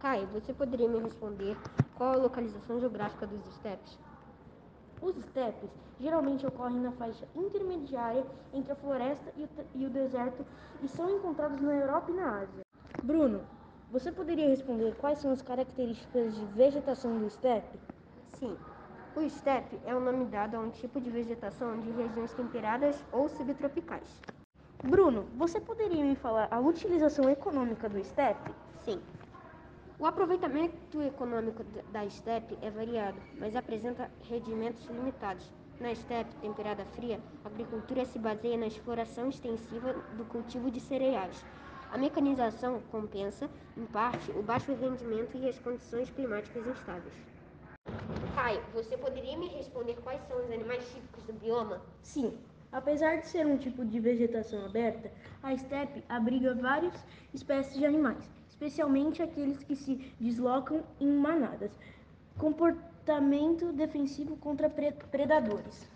Caio, você poderia me responder qual a localização geográfica dos estepes? Os estepes geralmente ocorrem na faixa intermediária entre a floresta e o, e o deserto e são encontrados na Europa e na Ásia. Bruno, você poderia responder quais são as características de vegetação do estepe? Sim. O estepe é o nome dado a um tipo de vegetação de regiões temperadas ou subtropicais. Bruno, você poderia me falar a utilização econômica do estepe? Sim. O aproveitamento econômico da estepe é variado, mas apresenta rendimentos limitados. Na estepe, temperada fria, a agricultura se baseia na exploração extensiva do cultivo de cereais. A mecanização compensa, em parte, o baixo rendimento e as condições climáticas instáveis. Caio, você poderia me responder quais são os animais típicos do bioma? Sim. Apesar de ser um tipo de vegetação aberta, a estepe abriga várias espécies de animais, especialmente aqueles que se deslocam em manadas. Comportamento defensivo contra predadores.